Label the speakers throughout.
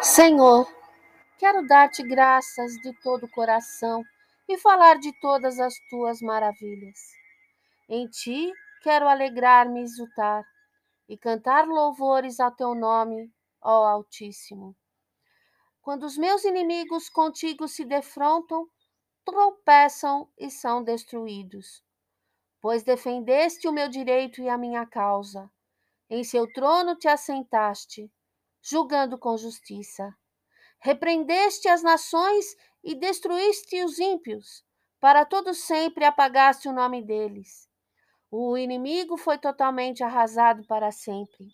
Speaker 1: Senhor, quero dar-te graças de todo o coração e falar de todas as tuas maravilhas. Em ti quero alegrar-me e exultar e cantar louvores ao teu nome, ó Altíssimo. Quando os meus inimigos contigo se defrontam, tropeçam e são destruídos. Pois defendeste o meu direito e a minha causa. Em seu trono te assentaste, julgando com justiça. Repreendeste as nações e destruíste os ímpios. Para todo sempre apagaste o nome deles. O inimigo foi totalmente arrasado para sempre.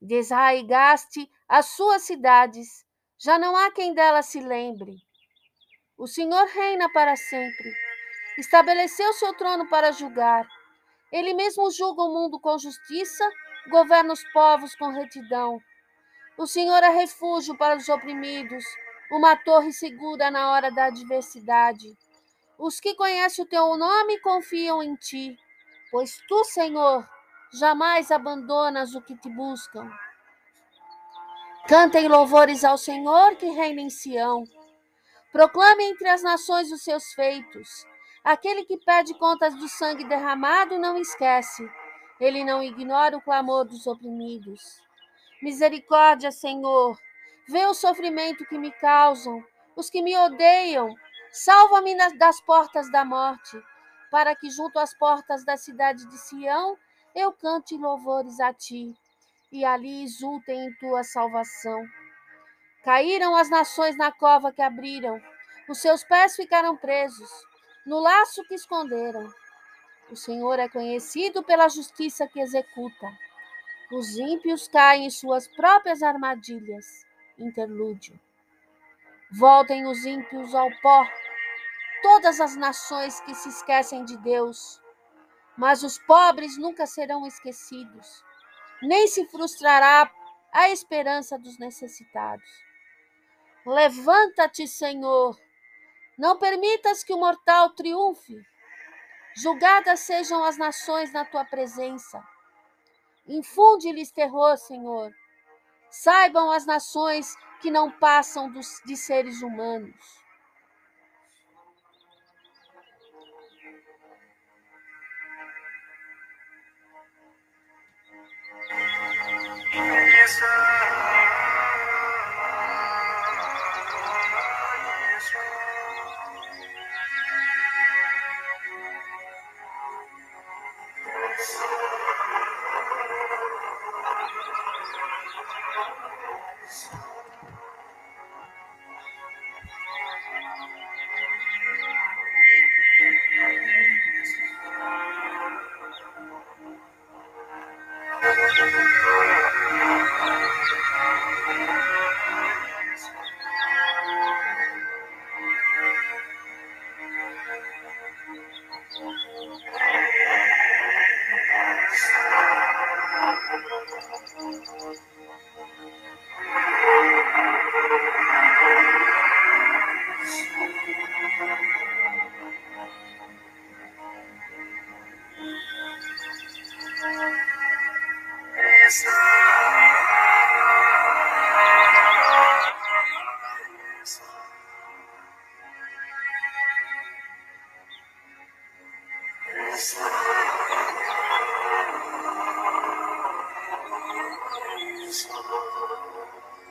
Speaker 1: Desarraigaste as suas cidades já não há quem dela se lembre. O Senhor reina para sempre. Estabeleceu seu trono para julgar. Ele mesmo julga o mundo com justiça, governa os povos com retidão. O Senhor é refúgio para os oprimidos, uma torre segura na hora da adversidade. Os que conhecem o teu nome confiam em ti, pois tu, Senhor, jamais abandonas o que te buscam. Cantem louvores ao Senhor que reina em Sião. Proclame entre as nações os seus feitos. Aquele que pede contas do sangue derramado não esquece. Ele não ignora o clamor dos oprimidos. Misericórdia, Senhor. Vê o sofrimento que me causam. Os que me odeiam. Salva-me das portas da morte, para que junto às portas da cidade de Sião eu cante louvores a ti e ali exultem em tua salvação. Caíram as nações na cova que abriram, os seus pés ficaram presos, no laço que esconderam. O Senhor é conhecido pela justiça que executa. Os ímpios caem em suas próprias armadilhas. Interlúdio. Voltem os ímpios ao pó, todas as nações que se esquecem de Deus. Mas os pobres nunca serão esquecidos nem se frustrará a esperança dos necessitados. Levanta-te, Senhor, não permitas que o mortal triunfe. Julgadas sejam as nações na tua presença. Infunde-lhes terror, Senhor. Saibam as nações que não passam dos, de seres humanos.
Speaker 2: Yes. Thank you.